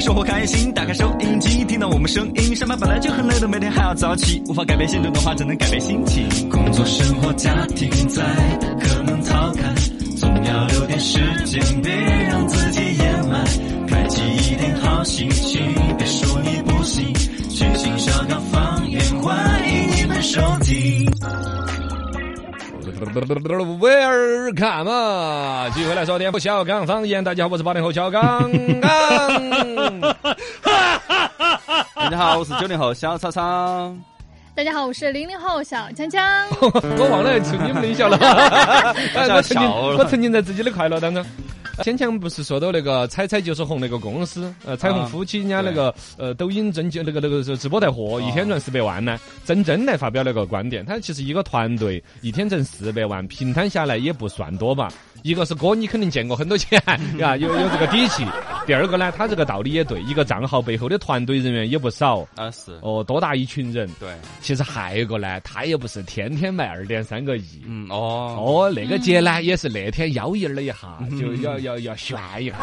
生活开心，打开收音机，听到我们声音。上班本来就很累的，每天还要早起，无法改变现状的话，只能改变心情。工作、生活、家庭在，可能逃开，总要留点时间，别让自己掩埋。开启一点好心情，别说你不行，全新小刚方言，欢迎你们收听。Welcome，继续来说点不小刚方言。大家好，我是八零后小刚刚。大家好，我是九零后小超超。大家好，我是零零后小强强。我忘了出你们的音效了。哎我曾经我沉浸在自己的快乐当中。先前不是说到那个彩彩就是红那个公司，呃，彩虹夫妻人家那个呃抖音挣那个那个是直播带货，一天赚四百万呢。真真来发表那个观点，他其实一个团队一天挣四百万，平摊下来也不算多吧。一个是哥，你肯定见过很多钱，啊，有有这个底气。第二个呢，他这个道理也对，一个账号背后的团队人员也不少。啊是，哦，多大一群人？对，其实还有一个呢，他也不是天天卖二点三个亿。嗯哦，哦，那个姐呢，也是那天妖艳了一下，就要要要炫一下，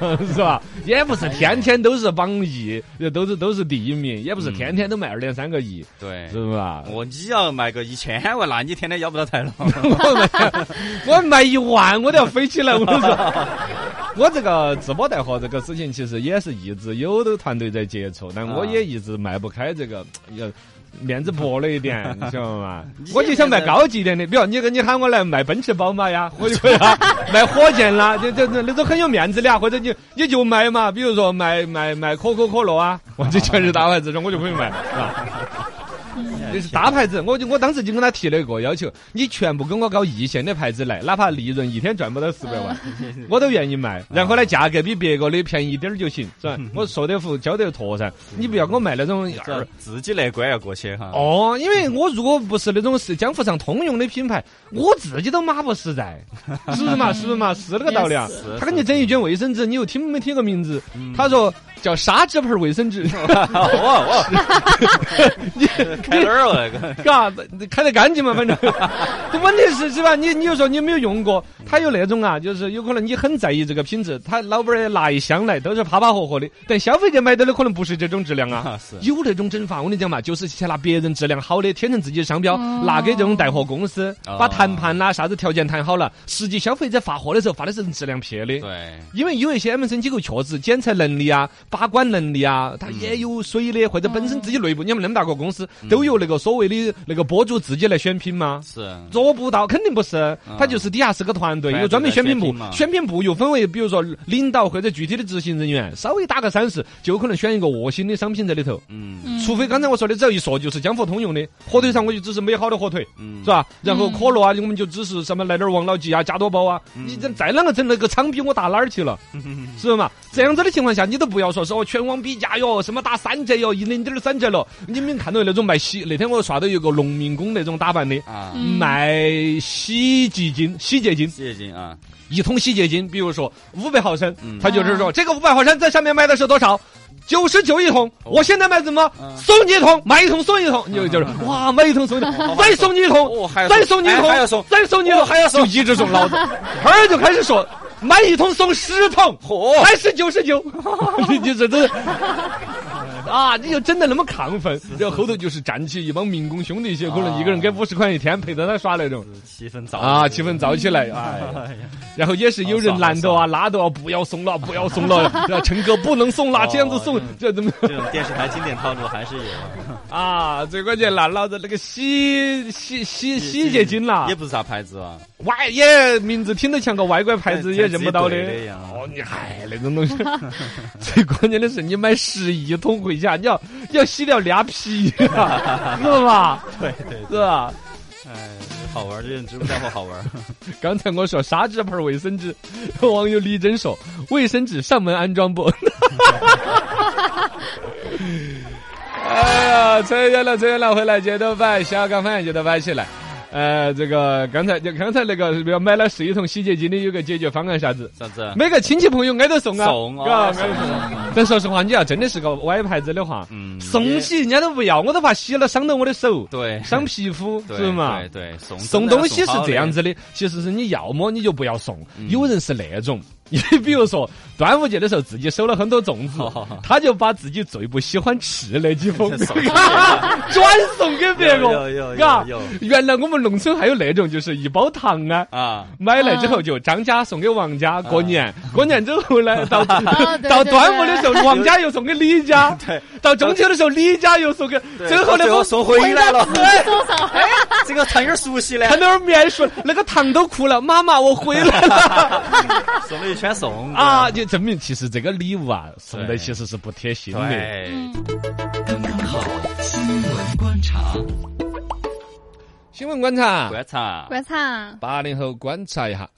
是吧？也不是天天都是榜一，都是都是第一名，也不是天天都卖二点三个亿，对，是吧？哦，你要卖个一千万，那你天天要不到台了。我卖一万，我都要飞起来。我跟你说，我这个直播带货这个事情，其实也是一直有的团队在接触，但我也一直迈不开这个，要面子薄了一点，你 晓得吗？我就想卖高级一点的，比如你你喊我来卖奔驰、宝马呀，我就可以啊；卖火箭啦，就就那种很有面子的啊，或者你你就卖嘛，比如说卖卖卖可口可乐啊，我这全是大牌子，我就可以卖，是吧？这是大牌子，我就我当时就跟他提了一个要求，你全部给我搞一线的牌子来，哪怕利润一天赚不到四百万，我都愿意卖。然后呢，价格比别个的便宜点儿就行，是吧？我说得服，交得妥噻。你不要给我卖那种二。自己那关要过去哈。哦，因为我如果不是那种是江湖上通用的品牌，我自己都马不实在，是 不是嘛？是不是嘛？是那个道理啊。他给你整一卷卫生纸，你又听没听过名字？他说叫砂纸盆卫生纸。哦哦，你开哪儿了那个？嘎，开得干净嘛，反正。这问题是是吧？你你就说你有没有用过？他有那种啊，就是有可能你很在意这个品质，他老板儿拿一箱来都是啪啪合合的，但消费者买到的可能不是这种质量啊。是有那种整法，我跟你讲嘛，就是去拿别人质量好的贴成自己的商标，拿给这种带货公司，把谈判啦啥子条件谈好了，实际消费者发货的时候发的是质量撇的。对，因为有一些 M 生机构确实检测能力啊、把关能力啊，他也有水的，或者本身自己内部，你们那么大个公司都有那个所谓的那个博主自己来选品吗？是。做不到，肯定不是，他就是底下是个团队，有专门选品部。选品部又分为比如说领导或者具体的执行人员，稍微打个三十，就可能选一个恶心的商品在里头。嗯。除非刚才我说的，只要一说就是江湖通用的，火腿肠我就只是美好的火腿，嗯。是吧？然后可乐啊，我们就只是什么来点儿王老吉啊、加多宝啊，你这再啷个整那个厂比我大哪儿去了？是不嘛？这样子的情况下，你都不要说是哦全网比价哟，什么打三折哟，一零点三折了。你们看到那种卖洗，那天我刷到有个农民工那种打扮的，啊，卖洗洁精、洗洁精，洗洁精啊，一桶洗洁精，比如说五百毫升，嗯。他就是说这个五百毫升在上面卖的是多少？九十九一桶，我现在卖什么？送你一桶，买一桶送一桶，你就就是哇，买一桶送一桶，再送你一桶再送。送你一桶，哎还要送。再送你一桶，哦还要送。就一直送，老子，后儿就开始说买一桶送十桶，嚯。还是九十九，你就是这。啊！你就整的那么亢奋，然后后头就是站起一帮民工兄弟些，可能一个人给五十块一天陪着他耍那种气氛燥啊，气氛燥起来，哎呀，然后也是有人拦着啊、拉着啊，不要送了，不要送了，陈哥不能送了，这样子送这怎么？这种电视台经典套路还是有，啊？最关键那老子那个洗洗洗洗洁精啦。也，不是啥牌子啊，外也名字听得像个外国牌子，也认不到的。哦，你嗨那种东西，最关键的是你买十一桶回家，你要你要洗掉俩皮啊，是吧？对对，是吧？哎，好玩儿，这人直播带货好玩儿。刚才我说砂纸盆卫生纸，网友李真说卫生纸上门安装不？哎呀，扯远了，扯远了，回来接着摆，小刚反正接着摆起来。呃，这个刚才就刚才那个，比如买了十一桶洗洁精的，有个解决方案啥子？啥子？每个亲戚朋友挨着送啊，送啊，挨着送。但说实话，你要真的是个歪牌子的话，嗯送洗人家都不要，我都怕洗了伤到我的手，对伤皮肤，对是不是嘛？对对，送送东西是这样，子的，其实是你要么你就不要送，有人是那种。你比如说端午节的时候，自己收了很多粽子他就把自己最不喜欢吃那几封送 转送给别有个，嘎有有。原来我们农村还有那种，就是一包糖啊。啊，买来之后就张家送给王家过年，过年之后呢，到到端午的时候，王家又送给李家，对，到中秋的时候，李家又送给，最后呢，我最后送回来了。多少？这个糖有点熟悉呢，看到点面熟，那个糖都哭了，妈妈，我回来了送了一圈送啊！就证明其实这个礼物啊，送的其实是不贴心的。刚刚好新闻观察。新闻观察，观察，观察，八零后观察一下。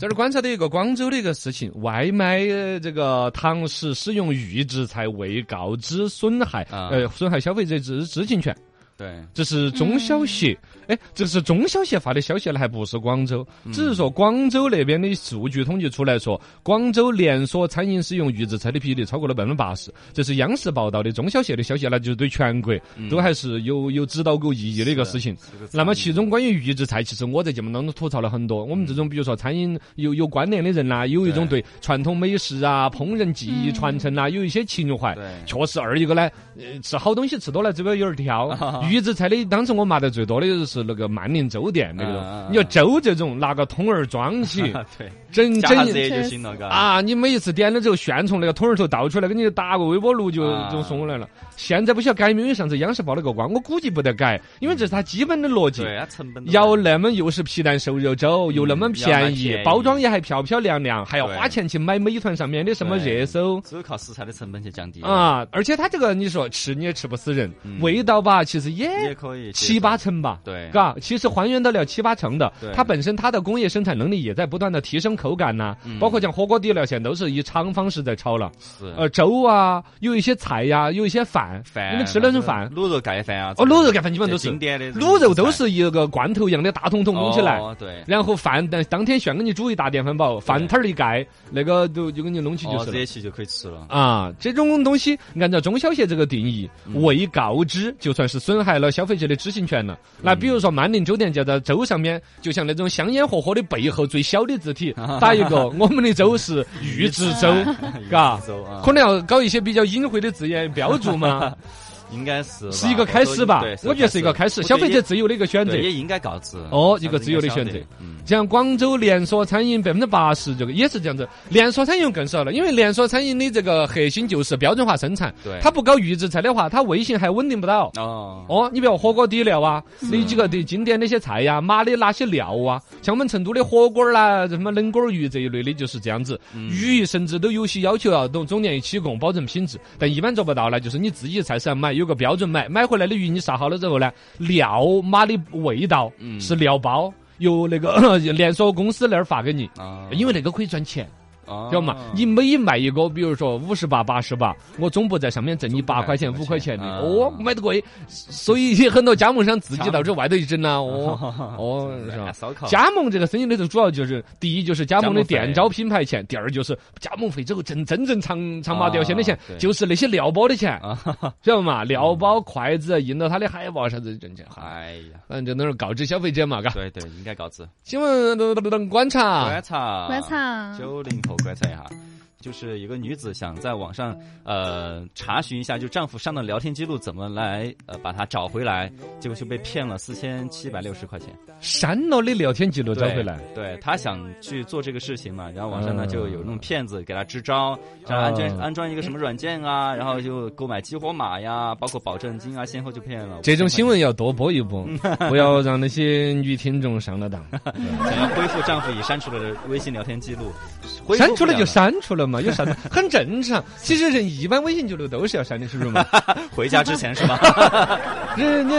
这儿观察的一个广州的一个事情，外卖呃这个堂食使用预制菜未告知损害，啊呃损害消费者知知情权。对，这是中小协，哎，这是中小协发的消息呢，还不是广州，只是说广州那边的数据统计出来说，广州连锁餐饮使用预制菜的比例超过了百分之八十，这是央视报道的中小协的消息，那就是对全国都还是有有指导过意义的一个事情。那么其中关于预制菜，其实我在节目当中吐槽了很多。我们这种比如说餐饮有有关联的人呐、有一种对传统美食啊、烹饪技艺传承呐、有一些情怀。对确实，二一个呢，呃，吃好东西吃多了，嘴巴有点挑。预制菜的，当时我骂得最多的就是那个万宁粥店那种啊。你要粥这种，拿个桶儿装起，对，整整热就行了，嘎。啊！你每一次点了之后，旋从那个桶儿头倒出来，给你打个微波炉就啊就送过来了。现在不晓得改没有？因为上次央视报了个光，我估计不得改，因为这是它基本的逻辑。对啊，成本要那么又是皮蛋瘦肉粥，又那么便宜包装也还漂漂亮亮，还要花钱去买美团上面的什么热搜。只有靠食材的成本去降低。啊，而且它这个你说吃你也吃不死人，嗯味道吧，其实也也可以七八成吧。对。嘎，其实还原得了七八成的，它本身它的工业生产能力也在不断的提升口感呐、嗯。包括像火锅底料，现在都是以厂方式在炒了。是。呃，粥啊，有一些菜呀、有一些饭，饭，你们吃那种饭，卤肉盖饭啊，哦，卤肉盖饭基本都是。经典的卤肉都是一个罐头一样的大桶桶弄起来。哦对，然后饭当当天炫给你煮一大电饭煲，饭摊儿一盖，那个就就给你弄起就哦，是了。热起就可以吃了。啊，这种东西按照中小协这个定义，嗯。未告知就算是损害了消费者的知情权了。那比如说曼宁酒店就在州上面，就像那种香烟火火的背后最小的字体 打一个，我们的州是预制州，嘎可能要搞一些比较隐晦的字眼标注嘛，应该是是一个开始吧，我觉得是一个开始，消费者自由的一个选择。也应该告知哦一个自由的选择。嗯，像广州连锁餐饮百分之八十这个也是这样子，连锁餐饮更少了，因为连锁餐饮的这个核心就是标准化生产，对。它不搞预制菜的话，它味型还稳定不到。哦，哦，你比如火锅底料啊，那几个的经典那些菜呀，码的哪些料啊，像我们成都的火锅儿啦，什么冷锅儿鱼这一类的，就是这样子。鱼甚至都有些要求要总总年一起供，保证品质，但一般做不到呢，就是你自己菜市场买有个标准买，买回来的鱼你杀好了之后呢，料码的味道嗯是料包。由那个 连锁公司那儿发给你，啊因为那个可以赚钱。哦。晓得嘛？你每卖一个，比如说五十八、八十八，我总部在上面挣你八块钱、五块钱的，啊。哦，买得贵。所以很多加盟商自己到 这外头去整呐，哦。哦，是吧？烧烤。加盟这个生意里头，主要就是第一就是加盟的店招品牌钱，第二就是加盟费之后挣真正长长麻掉线的钱就是那些料包的钱，啊，晓得嘛？料包、筷子印到他的海报啥子挣钱，哎呀，反正就那儿告知消费者嘛，嘎。对对，应该告知。新闻观察。观，察，观察。九零后观察一下。就是一个女子想在网上呃查询一下，就丈夫上的聊天记录怎么来呃把它找回来，结果就被骗了四千七百六十块钱。删了的聊天记录找回来。对她想去做这个事情嘛，然后网上呢嗯就有那种骗子给她支招，安装安装一个什么软件啊，然后就购买激活码呀，包括保证金啊，先后就骗了。这种新闻要多播一播，不要让那些女听众上了当。想要恢复丈夫已删除了的微信聊天记录，删除了就删除了嘛，有啥子？很正常。其实人一般微信记录都是要删的，是不是嘛？回家之前是吧？人你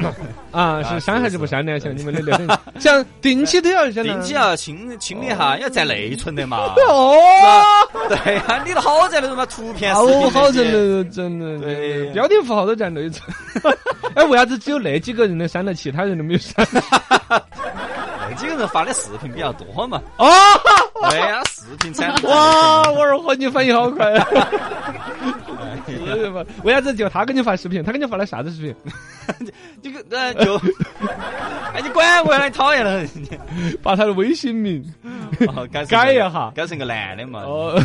嗯啊是删还是不删呢？像你们的聊天，像定期都要删啊。定期要清清理哈，要占内存的嘛。哦，对呀，你的好在那种嘛，图片、视好频好这些真的真的，对标点符号都占内存。哎，为啥子只有那几个人能删了，其他人都没有删？那几个人发的视频比较多嘛。哦，对呀，视频产哇，我儿和你反应好快。呀是嘛？为啥子就他给你发视频？他给你发的啥子视频？这个呃就，哎，你管我，你讨厌了。把他的微信名，哦改改一下改成个男的嘛。哦，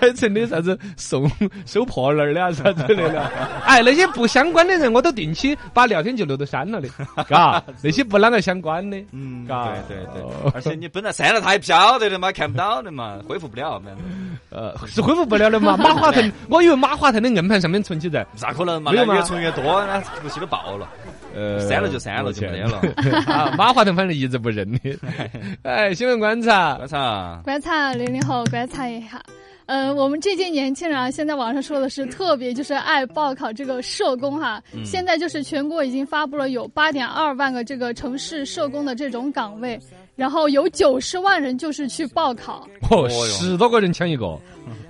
改成的啥子送收破烂儿的啊啥之类的。哎，那些不相关的人，我都定期把聊天记录都删了的，嘎，那些不啷个相关的，嗯，嘎对对而且你本来删了他也不晓得的嘛，看不到的嘛，恢复不了，反正呃，是恢复不了的嘛。马化腾，我以为马化腾的硬盘上面存起在，咋可能嘛？越存越多，那不起都爆了。呃，删了就删了，就没得了。啊，马化腾反正一直不认的。哎，新闻观察，观察，观察零零后，观察一下。呃，我们这届年轻人啊，现在网上说的是特别就是爱报考这个社工哈。嗯现在就是全国已经发布了有八点二万个这个城市社工的这种岗位，然后有九十万人就是去报考。哦，十多个人抢一个，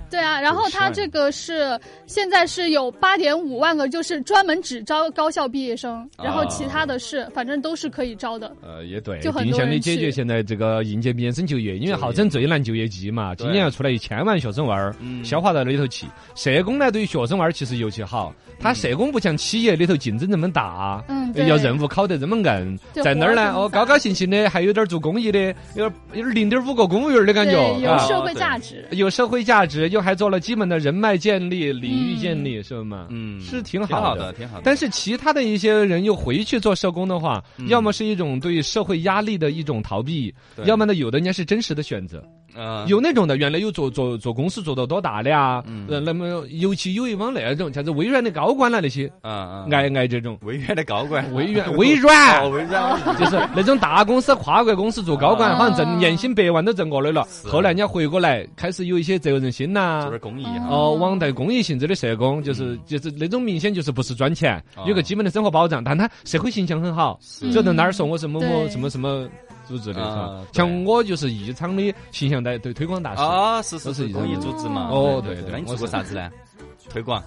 对啊，然后90万他这个是现在是有八点五万个，就是专门只招高校毕业生，然后其他的是反正都是可以招的。呃，也对，就很定向的解决现在这个应届毕业生就业，因为号称最难就业季嘛，今年要出来一千万学生娃儿，嗯。消化到里头去。社工呢，对于学生娃儿其实尤其好，他社工不像企业里头竞争这么大，嗯，要任务考得这么硬，在那儿呢，哦，高高兴兴的，还有点做公益的，有点有点零点五个公务员的感觉，有啊。社会价值。有社会价值，又还做了基本的人脉建立、领域建立，是吗？嗯，是挺挺好的的，挺好的。但是其他的一些人又回去做社工的话，嗯要么是一种对社会压力的一种逃避，要么呢，有的人家是真实的选择。呃，有那种的，原来有做做做公司做到多大的啊，嗯。呃那么尤其有一帮那种像是微软的高管啦那些，嗯嗯，爱爱这种。微软的高管，微软 微软。哦，微软，就是那种大公司、跨国公司做高管，哦好像挣年薪百万都挣过来了。后来人家回过来，开始有一些责任心呐。做。点公益哈。哦，网贷公益性质的社工，就是就是那种明显就是不是赚钱，哦。有个基本的生活保障，但他社会形象很好，是。走到哪儿说我什么我什么什么组织的，啊？像我就是宜昌的形象代对推广大使，啊，是是是公益组织嘛。哦对对那你做过啥子呢？推广。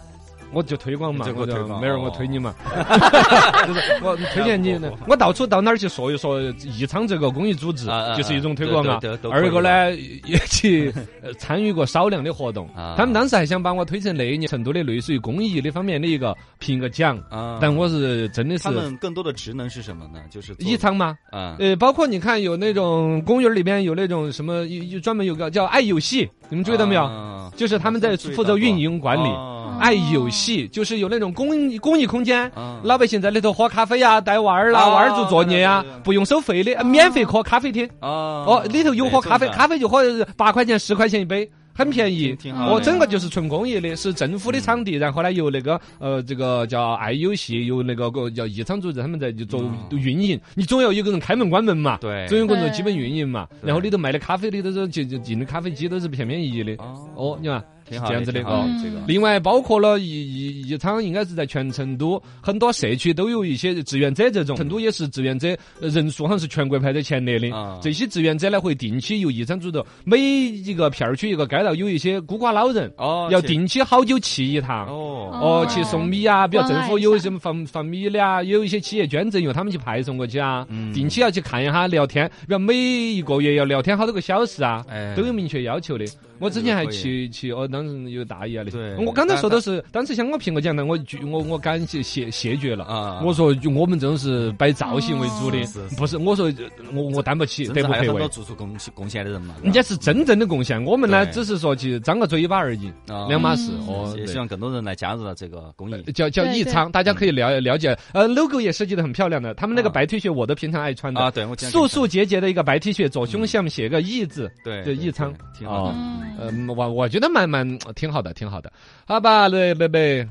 我就推广嘛，我我就推广没人我哦推你嘛，就是我推荐你，我到处到哪儿去说一说宜昌这个公益组织就是一种推广啊。对对对都。可以二个呢，也去呃参与过少量的活动。啊，他们当时还想把我推成那一年成都的类似于公益的方面的一个评个奖，啊，但我是真的是他们更多的职能是什么呢？就是宜昌嘛，啊，呃，包括你看有那种公园里边有那种什么，有有专门有个叫爱游戏，你们注意到没有？啊就是他们在负责运营管理。哦。爱游戏就是有那种公益公益空间，啊。老百姓在里头喝咖啡呀、带娃儿啦、哦娃儿做作业呀不用收费的，呃免费喝咖啡厅。哦哦，里头有喝咖啡，咖啡就喝八块钱、十块钱一杯。很便宜。哦，整个就是纯公益的，是政府的场地，然后呢由那个呃这个叫爱游戏，由那个个叫艺昌组织他们在就做嗯运营，你总要有个人开门关门嘛，对。总有个人做基本运营嘛，然后里头卖的咖啡里头都就就进的咖啡机都是便便宜宜的，哦。哦，你看挺好这样子的哦。嗯这个另外，包括了一一一场，应该是在全成都很多社区都有一些志愿者这种，成都也是志愿者呃人数好像是全国排在前列的。啊这些志愿者呢，会定期由义昌组织每一个片儿区一个街道有一些孤寡老人，哦要定期好久去一趟。哦去送米啊，比如政府有一下什么放放米的啊，也有一些企业捐赠，由他们去派送过去啊。嗯定期要去看一下，聊天，比如每一个月要聊天好多个小时啊，哎都有明确要求的。我之前还去去哦，当时有大姨啊的。对我刚才说的是当时想我苹果讲的，我拒我我感谢谢谢绝了。啊我说就我们这种是摆造型为主的不是我说我我担不起，德不配多。做出贡献贡献的人嘛，人家是真正的贡献，我们呢只是说去张个嘴巴而已，啊两码事嗯哦。对也希望更多人来加入到这个公益。叫叫对对艺昌，大家可以了了解。呃，logo 也设计的很漂亮的，他们那个啊白 T 恤我都平常爱穿的啊，，对素素洁洁的一个白 T 恤，左胸下面写个艺字，对对就艺昌挺好。嗯，呃，我我觉得蛮蛮挺好的，挺好的。好吧，对贝贝，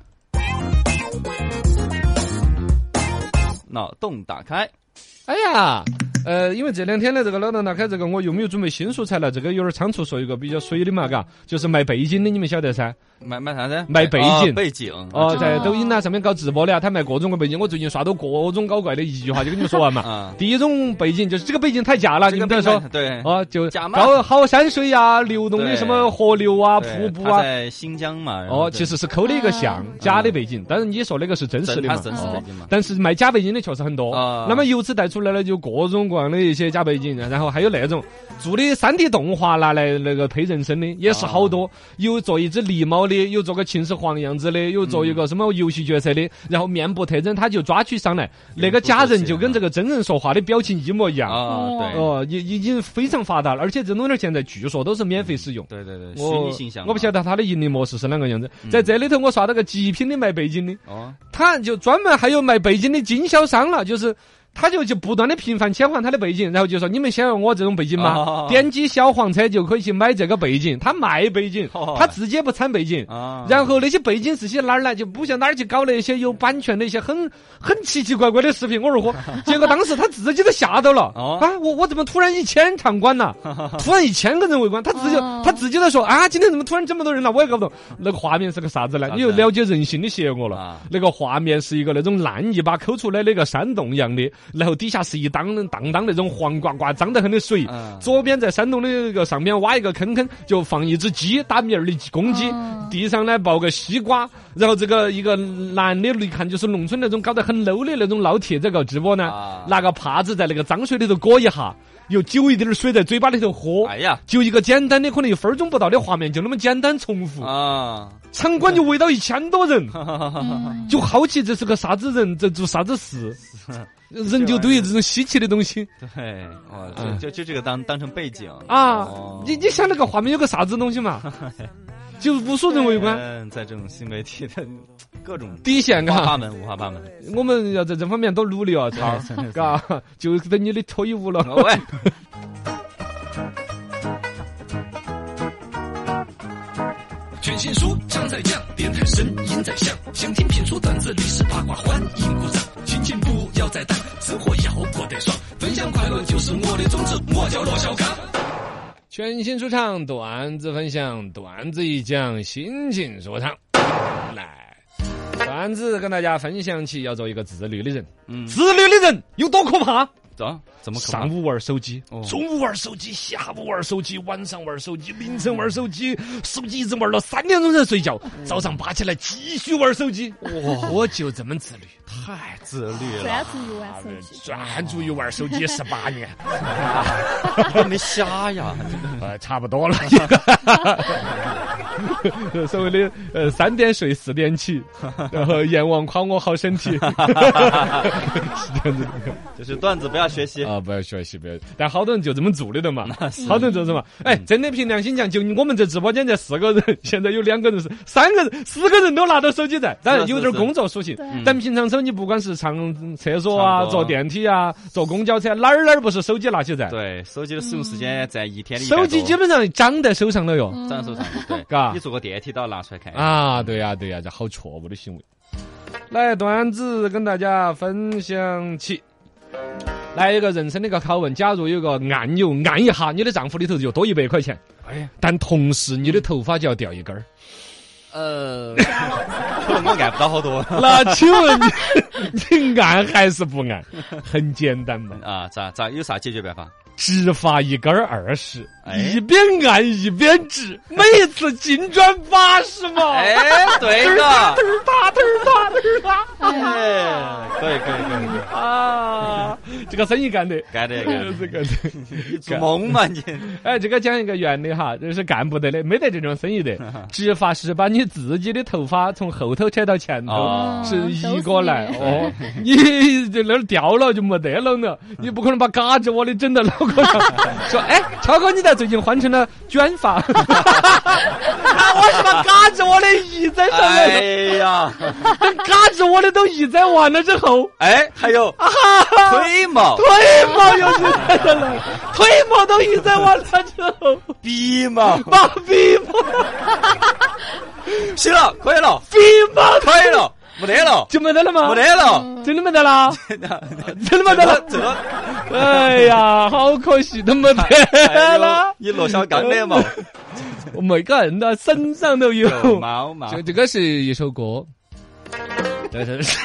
脑洞打开，哎呀。呃，因为这两天呢这个老邓打开这个，我又没有准备新素材了，这个有点仓促，说一个比较水的嘛，嘎，就是卖背景的，你们晓得噻？卖卖啥子？卖背哦景背景哦，在哦抖音呐上面搞直播的啊，他卖各种各背景，我最近刷到各种搞怪的，一句话就跟你们说完嘛。啊，第一种背景就是这个背景太假了，你这个们不要说对哦，就假嘛高好山水呀、流动的什么河流啊、瀑布啊。他在新疆嘛。哦，其实是抠的一个像啊假的背景，但是你说那个是真实的嘛？真实哦背景嘛。但是卖假背景的确实很多啊，那么由此带出来了就各种各望的一些假背景，然后还有那种做的三 D 动画拿来那个配人声的，也是好多。有做一只狸猫的，有做个秦始皇样子的，有做一个什么游戏角色的，然后面部特征他就抓取上来，那个假人就跟这个真人说话的表情一模一样。啊，对，哦，已已经非常发达了，而且这种东西现在据说都是免费使用。对对对，虚拟形象，我不晓得他的盈利模式是啷个样子。在这里头，我刷到个极品的卖背景的，哦，他就专门还有卖背景的经销商了，就是。他就就不断的频繁切换他的背景，然后就说你们想要我这种背景吗？哦点击小黄车就可以去买这个背景，他卖背景，哦他自己也不产背景。啊，然后那些背景是些哪儿来，就不像哪儿去搞那些有版权的一些很很奇奇怪怪的视频。我说嚯，结果当时他自己都吓到了。哦啊，我我怎么突然一千场观了？突然一千个人围观，他自己哦他自己在说啊，今天怎么突然这么多人了？我也搞不懂那个画面是个啥子呢你又了解人性的邪恶了啊。那个画面是一个那种烂泥巴抠出来的一个山洞一样的，然后底下是一当当当那种黄瓜瓜脏得很的水。嗯。左边在山洞的那个上面挖一个坑坑，就放一只鸡打鸣儿的公鸡。哦，地上呢抱个西瓜，然后这个一个男的，一看就是农村那种搞得很 low 的那种老铁在搞直播呢啊，拿个帕子在那个脏水里头裹一下，又酒一点儿水在嘴巴里头喝。哎呀。就一个简单的，可能一分钟不到的画面，就那么简单重复，啊，场馆就围到一千多人，嗯。就好奇这是个啥子人，在做啥子事，人就对于这种稀奇的东西。对，哦，嗯。就就就这个当当成背景。啊哦，你你想那个画面有个啥子东西嘛，就是无数人围观，嗯，在这种新媒体的各种底线嘎五花八，门，五花八门。我们要在这方面多努力啊，操，嘎，就等你的脱衣舞了。喂，全新书唱在讲，电台声音在响，想听评书段子历史八卦，欢迎鼓掌。心情不要再淡，生活要过得爽，分享快乐就是我的宗旨，我叫罗小刚。全新说唱段子分享，段子一讲，心情说唱。来，段子跟大家分享起要做一个自律的人。嗯，自律的人有多可怕？走，怎么可怕上午玩手机哦，中午玩手机，下午玩手机，晚上玩手机，凌晨玩手机，手机一直玩到三点钟才睡觉，早上爬起来继续玩手机。哇，我就这么自律，太自律了专了，注于玩手机。专注于玩手机十八年，还没瞎呀？呃，差不多了。所谓的呃三点睡四点起，然后阎王夸我好身体，是这样子的。就是段子不要学习，啊，不要学习，不要。但好多人就这么做的了嘛，好多人就这么。哎，真的凭良心讲，就我们这直播间这四个人，现在有两个人是，三个人、四个人都拿到手机在，当然有点工作属性对。但平常时候你不管是上厕所啊、坐电梯啊、坐公交车，哪儿哪儿不是手机拿起在？对，手机的使用时间在一天里手机基本上长在手上了哟。长在手上，对，嘎你坐个电梯都要拿出来看啊，对呀、对呀、这好错误的行为。来，段子跟大家分享起。来一个人生的一个拷问：假如有个按钮按一下，你的账户里头就多一百块钱，哎呀，但同时你的头发就要掉一根儿。呃，可能我按不到好多那请问你 你 按还是不按？很简单嘛，啊，咋咋有啥解决办法？植发一根儿二十，哎一边按一边直，每一次净赚八十嘛。哎，对 的，嘚儿哒嘚儿哒嘚儿哒。哎，可以可以可以，啊，这个生意干得，干得干得，做梦嘛你？哎，这个讲一个圆的哈，这是干不得的，没得这种生意的。植发是把你自己的头发从后头扯到前头，哦是移过来哦。你这那儿掉了就没得了呢，你不可能把嘎子窝的整到脑 说，哎，超哥，你咋最近换成了卷发？我是把嘎子窝的移在上面哎，呀，等嘎子窝的都移在完了之后。哎，还有啊腿毛、腿毛又移在这了，腿毛都移在完了之后，鼻毛，把鼻毛、行了，可以了，鼻毛可以了，没得了，就没得了吗？没得了，真的没得了，真的没得了。这个哎呀，好可惜，都没得了。你罗小刚的嘛，我每个人的身上都有。毛毛这，这个是一首歌，这 是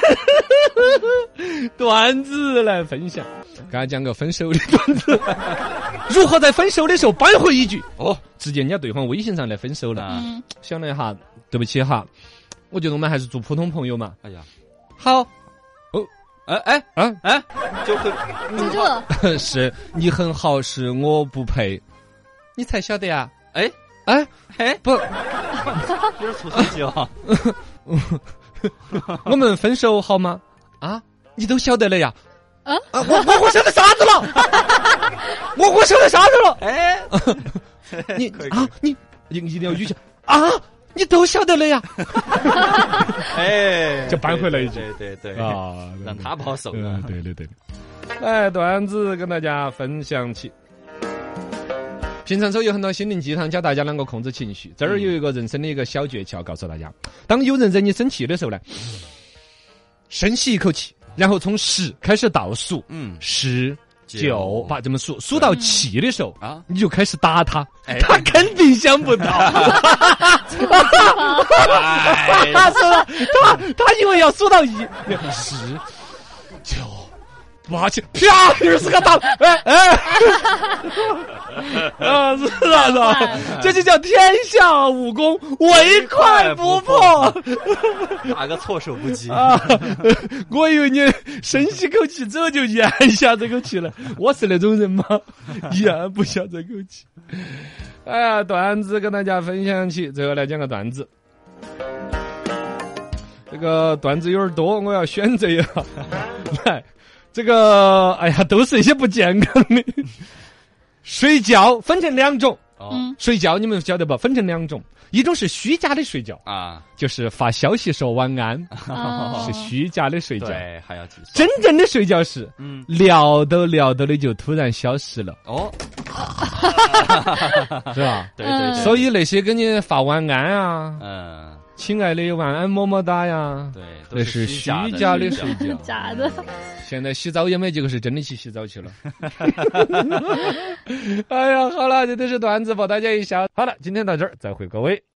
段子来分享。给他讲个分手的段子，如何在分手的时候扳回一局？哦，直接人家对方微信上来分手了。想了一下，对不起哈，我觉得我们还是做普通朋友嘛。哎呀，好，哦，哎哎啊，哎，就会就这，是你很好，是我不配，你才晓得呀？哎。哎，哎，不，这是促进剂啊！我们分手好吗？啊，你都晓得了呀？啊？啊，我我我晓得啥子了？我我晓得啥子了？哎，你啊，你你一定要语气啊，你都晓得了呀？哎，就扳回来一句对对对，啊，让他不好受嗯啊，。对的对的。来，段子跟大家分享起。平常时候有很多心灵鸡汤教大家啷个控制情绪，这儿有一个人生的一个小诀窍，告诉大家：当有人惹你生气的时候呢，深吸一口气，然后从十开始倒数，嗯十九九八这么数，数到七的时候，啊，你就开始打他，哎。他肯定想不到。哎。他说了，他他以为要数到一，十九八七，啪，又是个大，哎哎，啊是啊是啊，这就叫天下武功，唯快不破打个措手不及。啊！我以为你深吸口气之后就咽下这口气了，我是那种人吗？咽不下这口气。哎呀，段子跟大家分享起，最后来讲个段子。这个段子有点多，我要选择一下。来，这个哎呀，都是一些不健康的。睡觉分成两种，哦。嗯，睡觉你们晓得不？分成两种，一种是虚假的睡觉，啊，就是发消息说晚安，啊 是虚假的睡觉。对，还要计算。真正的睡觉是嗯，聊都聊到的就突然消失了，哦，是吧？对对对，所以那些给你发晚安啊，嗯，亲爱的晚安么么哒呀，对，都那是虚虚假的睡睡觉。假的，现在洗澡也没几个是真的去洗澡去了。哎呀，好了，这都是段子，博大家一笑。好了，今天到这儿，再会各位。